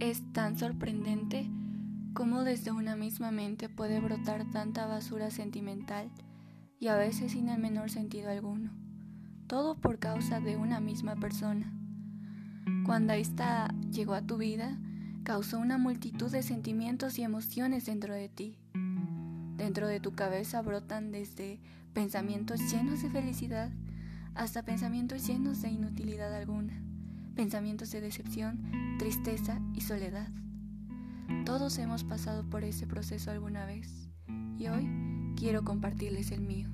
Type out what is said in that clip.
Es tan sorprendente cómo desde una misma mente puede brotar tanta basura sentimental y a veces sin el menor sentido alguno. Todo por causa de una misma persona. Cuando ésta llegó a tu vida, causó una multitud de sentimientos y emociones dentro de ti. Dentro de tu cabeza brotan desde pensamientos llenos de felicidad hasta pensamientos llenos de inutilidad alguna pensamientos de decepción, tristeza y soledad. Todos hemos pasado por ese proceso alguna vez y hoy quiero compartirles el mío.